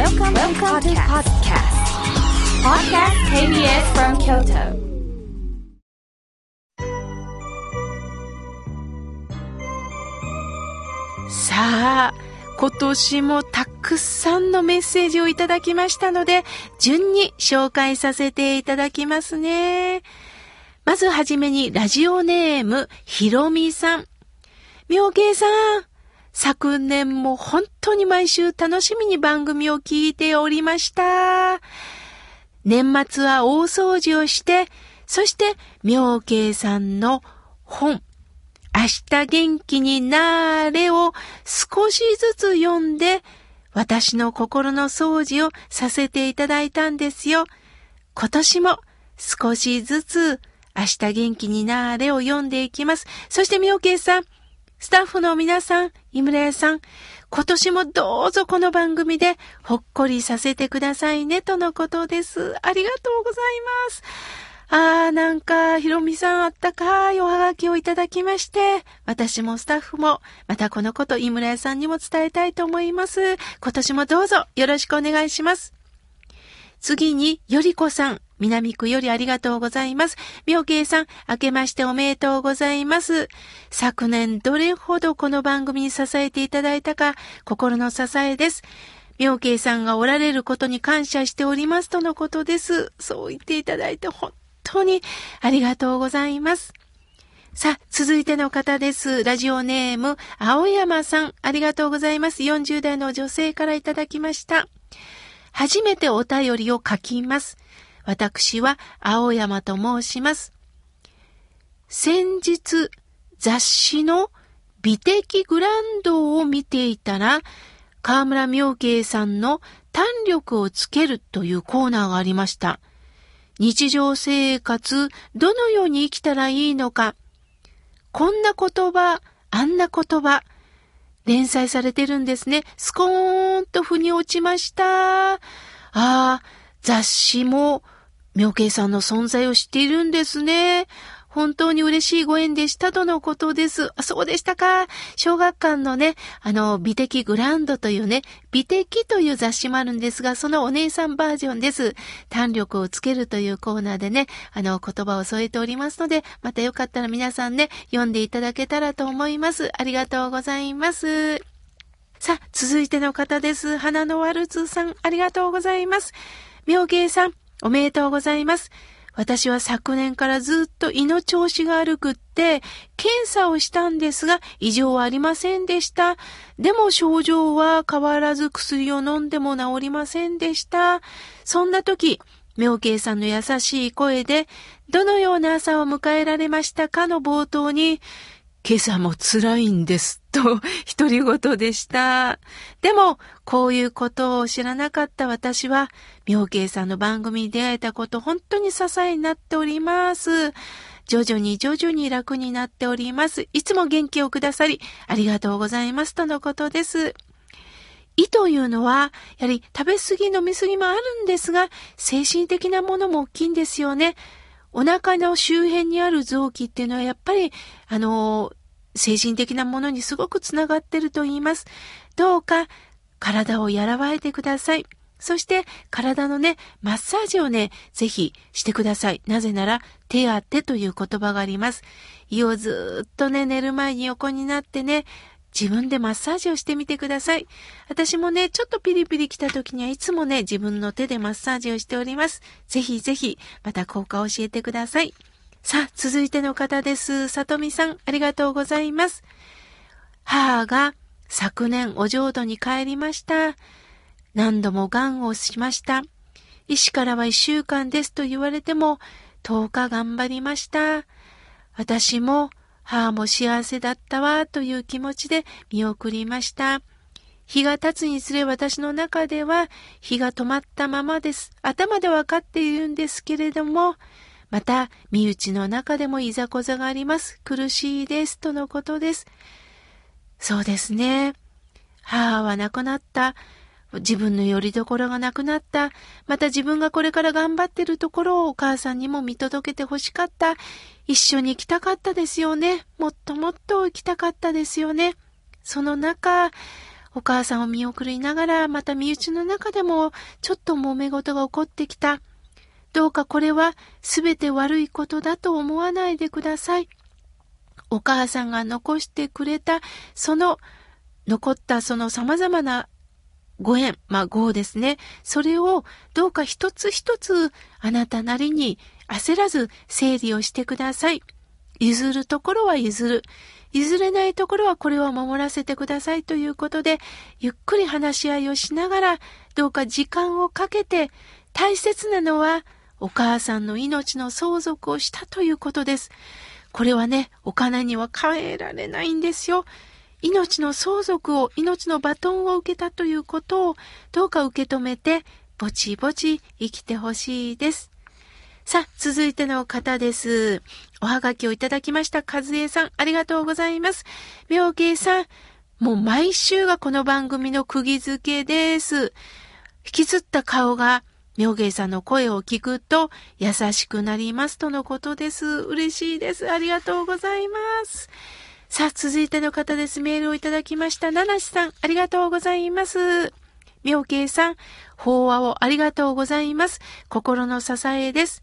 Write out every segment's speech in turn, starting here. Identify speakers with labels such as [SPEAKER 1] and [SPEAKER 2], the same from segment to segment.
[SPEAKER 1] Welcome, Welcome to podcast. Podcast KBS from Kyoto.
[SPEAKER 2] さあ、今年もたくさんのメッセージをいただきましたので、順に紹介させていただきますね。まずはじめにラジオネームひろみさん。妙慶さん、昨年も本当に毎週楽しみに番組を聞いておりました。年末は大掃除をして、そして妙慶さんの本、明日元気になれを少しずつ読んで、私の心の掃除をさせていただいたんですよ。今年も少しずつ明日元気になれを読んでいきます。そしてみおけいさん、スタッフの皆さん、井村屋さん、今年もどうぞこの番組でほっこりさせてくださいねとのことです。ありがとうございます。あー、なんか、ひろみさんあったかいおはがきをいただきまして、私もスタッフも、またこのこと井村屋さんにも伝えたいと思います。今年もどうぞよろしくお願いします。次に、よりこさん。南区よりありがとうございます。妙慶さん、明けましておめでとうございます。昨年どれほどこの番組に支えていただいたか、心の支えです。妙慶さんがおられることに感謝しておりますとのことです。そう言っていただいて本当にありがとうございます。さあ、続いての方です。ラジオネーム、青山さん、ありがとうございます。40代の女性からいただきました。初めてお便りを書きます。私は青山と申します。先日、雑誌の美的グランドを見ていたら、河村明慶さんの胆力をつけるというコーナーがありました。日常生活、どのように生きたらいいのか、こんな言葉、あんな言葉、連載されてるんですね。スコーンと腑に落ちました。ああ、雑誌も、妙慶さんの存在を知っているんですね。本当に嬉しいご縁でしたとのことです。あ、そうでしたか。小学館のね、あの、美的グランドというね、美的という雑誌もあるんですが、そのお姉さんバージョンです。弾力をつけるというコーナーでね、あの、言葉を添えておりますので、またよかったら皆さんね、読んでいただけたらと思います。ありがとうございます。さあ、続いての方です。花のワルツさん、ありがとうございます。妙慶さん、おめでとうございます。私は昨年からずっと胃の調子が悪くって、検査をしたんですが、異常はありませんでした。でも症状は変わらず薬を飲んでも治りませんでした。そんな時、妙慶さんの優しい声で、どのような朝を迎えられましたかの冒頭に、今朝も辛いんです。と、独り言でした。でも、こういうことを知らなかった私は、妙慶さんの番組に出会えたこと、本当に支えになっております。徐々に徐々に楽になっております。いつも元気をくださり、ありがとうございます。とのことです。胃というのは、やはり食べ過ぎ飲み過ぎもあるんですが、精神的なものも大きいんですよね。お腹の周辺にある臓器っていうのはやっぱり、あの、精神的なものにすごくつながってると言います。どうか体をやらわえてください。そして体のね、マッサージをね、ぜひしてください。なぜなら、手当てという言葉があります。胃をずっとね、寝る前に横になってね、自分でマッサージをしてみてください。私もね、ちょっとピリピリ来た時にはいつもね、自分の手でマッサージをしております。ぜひぜひ、また効果を教えてください。さあ、続いての方です。さとみさん、ありがとうございます。母が昨年お浄土に帰りました。何度も癌をしました。医師からは一週間ですと言われても、10日頑張りました。私も母も幸せだったわという気持ちで見送りました。日が経つにつれ私の中では日が止まったままです。頭でわかっているんですけれども、また身内の中でもいざこざがあります。苦しいです。とのことです。そうですね。母は亡くなった。自分の拠り所がなくなった。また自分がこれから頑張ってるところをお母さんにも見届けて欲しかった。一緒に行きたかったですよね。もっともっと行きたかったですよね。その中、お母さんを見送りながら、また身内の中でもちょっと揉め事が起こってきた。どうかこれは全て悪いことだと思わないでください。お母さんが残してくれた、その、残ったその様々なご縁、まあ、ごですね。それをどうか一つ一つあなたなりに焦らず整理をしてください。譲るところは譲る。譲れないところはこれを守らせてくださいということで、ゆっくり話し合いをしながら、どうか時間をかけて、大切なのは、お母さんの命の相続をしたということです。これはね、お金には変えられないんですよ。命の相続を、命のバトンを受けたということを、どうか受け止めて、ぼちぼち生きてほしいです。さあ、続いての方です。おはがきをいただきました。和江さん、ありがとうございます。妙慶さん、もう毎週がこの番組の釘付けです。引きずった顔が、妙慶さんの声を聞くと優しくなりますとのことです。嬉しいです。ありがとうございます。さあ、続いての方です。メールをいただきました。七瀬さん、ありがとうございます。妙慶さん、法話をありがとうございます。心の支えです。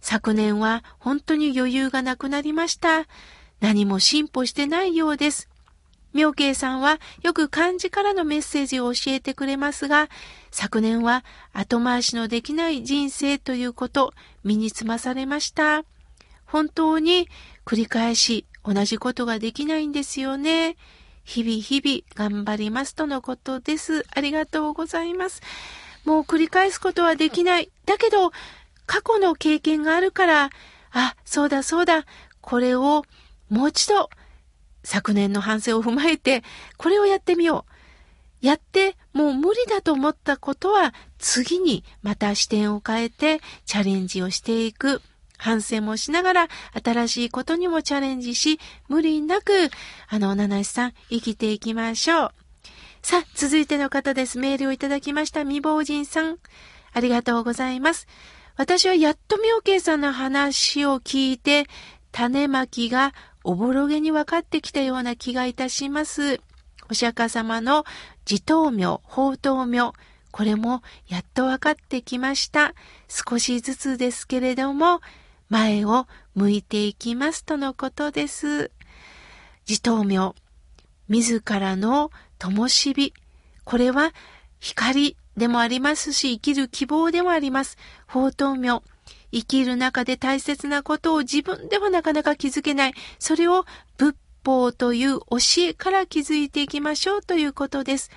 [SPEAKER 2] 昨年は本当に余裕がなくなりました。何も進歩してないようです。妙慶さんはよく漢字からのメッセージを教えてくれますが、昨年は後回しのできない人生ということ、身につまされました。本当に繰り返し同じことができないんですよね。日々日々頑張りますとのことです。ありがとうございます。もう繰り返すことはできない。だけど、過去の経験があるから、あ、そうだそうだ、これをもう一度昨年の反省を踏まえて、これをやってみよう。やってもう無理だと思ったことは次にまた視点を変えてチャレンジをしていく。反省もしながら新しいことにもチャレンジし、無理なく、あの、七石さん、生きていきましょう。さあ、続いての方です。メールをいただきました。未亡人さん。ありがとうございます。私はやっと妙慶さんの話を聞いて、種まきがおぼろげに分かってきたような気がいたします。お釈迦様の自頭名、法頭名、これもやっと分かってきました。少しずつですけれども、前を向いていきますとのことです。自頭名、自らの灯火、これは光でもありますし、生きる希望でもあります。法灯明。生きる中で大切なことを自分ではなかなか気づけない。それを仏法という教えから気づいていきましょうということです。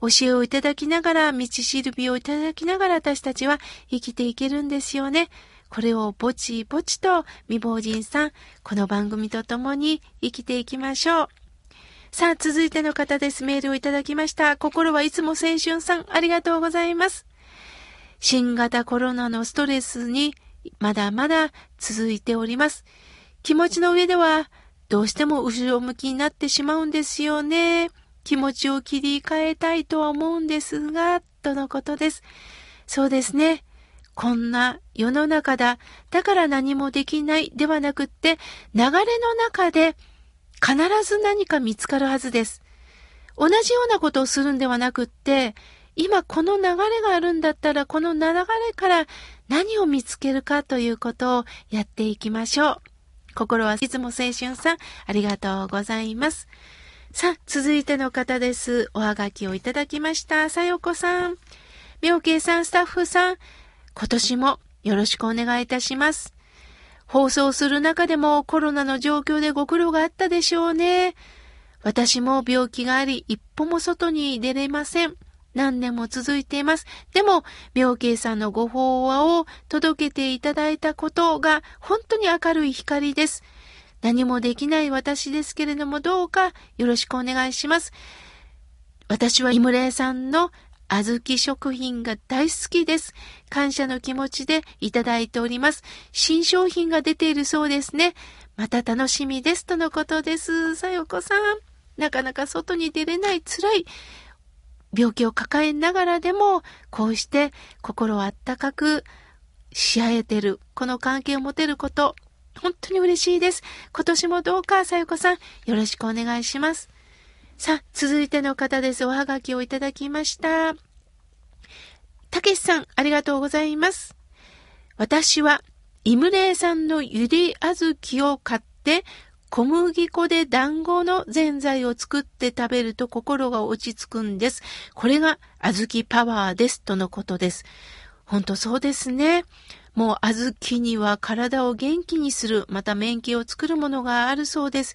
[SPEAKER 2] 教えをいただきながら、道しるびをいただきながら私たちは生きていけるんですよね。これをぼちぼちと未亡人さん、この番組と共に生きていきましょう。さあ、続いての方です。メールをいただきました。心はいつも青春さん、ありがとうございます。新型コロナのストレスにまだまだ続いております。気持ちの上ではどうしても後ろ向きになってしまうんですよね。気持ちを切り替えたいとは思うんですが、とのことです。そうですね。こんな世の中だ。だから何もできないではなくって、流れの中で必ず何か見つかるはずです。同じようなことをするんではなくって、今この流れがあるんだったら、この流れから何を見つけるかということをやっていきましょう。心はいつも青春さん、ありがとうございます。さあ、続いての方です。おはがきをいただきました。さよこさん。妙慶さん、スタッフさん、今年もよろしくお願いいたします。放送する中でもコロナの状況でご苦労があったでしょうね。私も病気があり、一歩も外に出れません。何年も続いています。でも、病慶さんのご法話を届けていただいたことが本当に明るい光です。何もできない私ですけれども、どうかよろしくお願いします。私は井村さんの小豆食品が大好きです。感謝の気持ちでいただいております。新商品が出ているそうですね。また楽しみです。とのことです。さよこさん。なかなか外に出れない辛い病気を抱えながらでも、こうして心をあったかくし合えてる、この関係を持てること、本当に嬉しいです。今年もどうか、さよこさん、よろしくお願いします。さあ、続いての方です。おはがきをいただきました。たけしさん、ありがとうございます。私は、イムレイさんのゆりあずきを買って、小麦粉で団子のぜんざいを作って食べると心が落ち着くんです。これが小豆パワーです。とのことです。ほんとそうですね。もう小豆には体を元気にする、また免疫を作るものがあるそうです。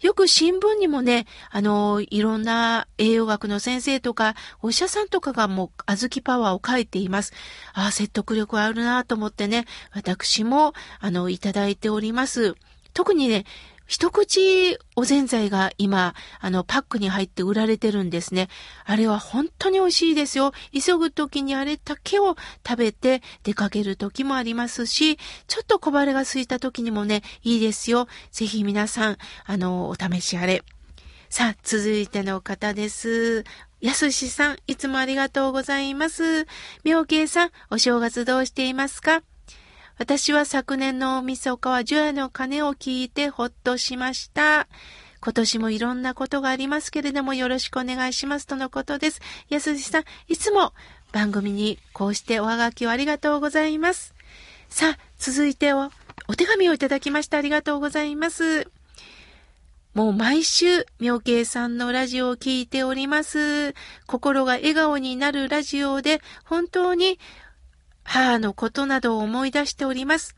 [SPEAKER 2] よく新聞にもね、あの、いろんな栄養学の先生とか、お医者さんとかがもう小豆パワーを書いています。ああ、説得力あるなと思ってね、私も、あの、いただいております。特にね、一口おぜんざいが今、あの、パックに入って売られてるんですね。あれは本当に美味しいですよ。急ぐ時にあれだけを食べて出かける時もありますし、ちょっと小腹が空いた時にもね、いいですよ。ぜひ皆さん、あの、お試しあれ。さあ、続いての方です。やすしさん、いつもありがとうございます。妙慶さん、お正月どうしていますか？私は昨年の大晦日は除夜の鐘を聞いてほっとしました。今年もいろんなことがありますけれどもよろしくお願いしますとのことです。やすしさん、いつも番組にこうしておはがきをありがとうございます。さあ、続いてお、お手紙をいただきましてありがとうございます。もう毎週、妙慶さんのラジオを聞いております。心が笑顔になるラジオで、本当に母のことなどを思い出しております。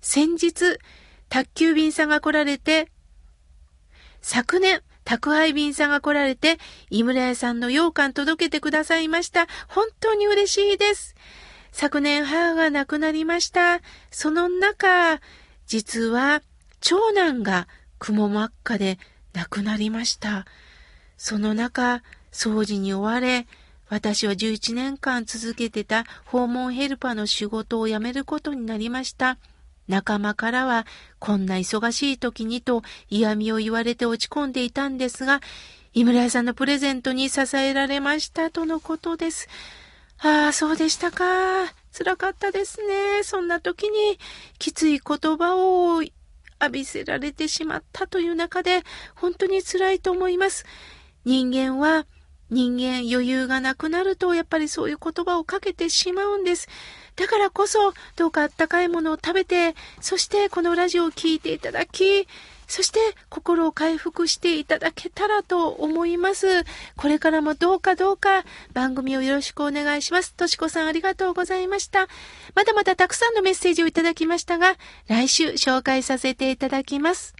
[SPEAKER 2] 先日、宅急便さんが来られて、昨年、宅配便さんが来られて、井村屋さんの羊羹届けてくださいました。本当に嬉しいです。昨年母が亡くなりました。その中、実は長男が雲真っ赤で亡くなりました。その中、掃除に追われ、私は11年間続けてた訪問ヘルパーの仕事を辞めることになりました。仲間からは、こんな忙しい時にと嫌味を言われて落ち込んでいたんですが、井村屋さんのプレゼントに支えられましたとのことです。ああ、そうでしたか。辛かったですね。そんな時にきつい言葉を浴びせられてしまったという中で、本当に辛いと思います。人間は人間余裕がなくなると、やっぱりそういう言葉をかけてしまうんです。だからこそ、どうかあったかいものを食べて、そしてこのラジオを聴いていただき、そして心を回復していただけたらと思います。これからもどうかどうか番組をよろしくお願いします。としこさんありがとうございました。まだまだたくさんのメッセージをいただきましたが、来週紹介させていただきます。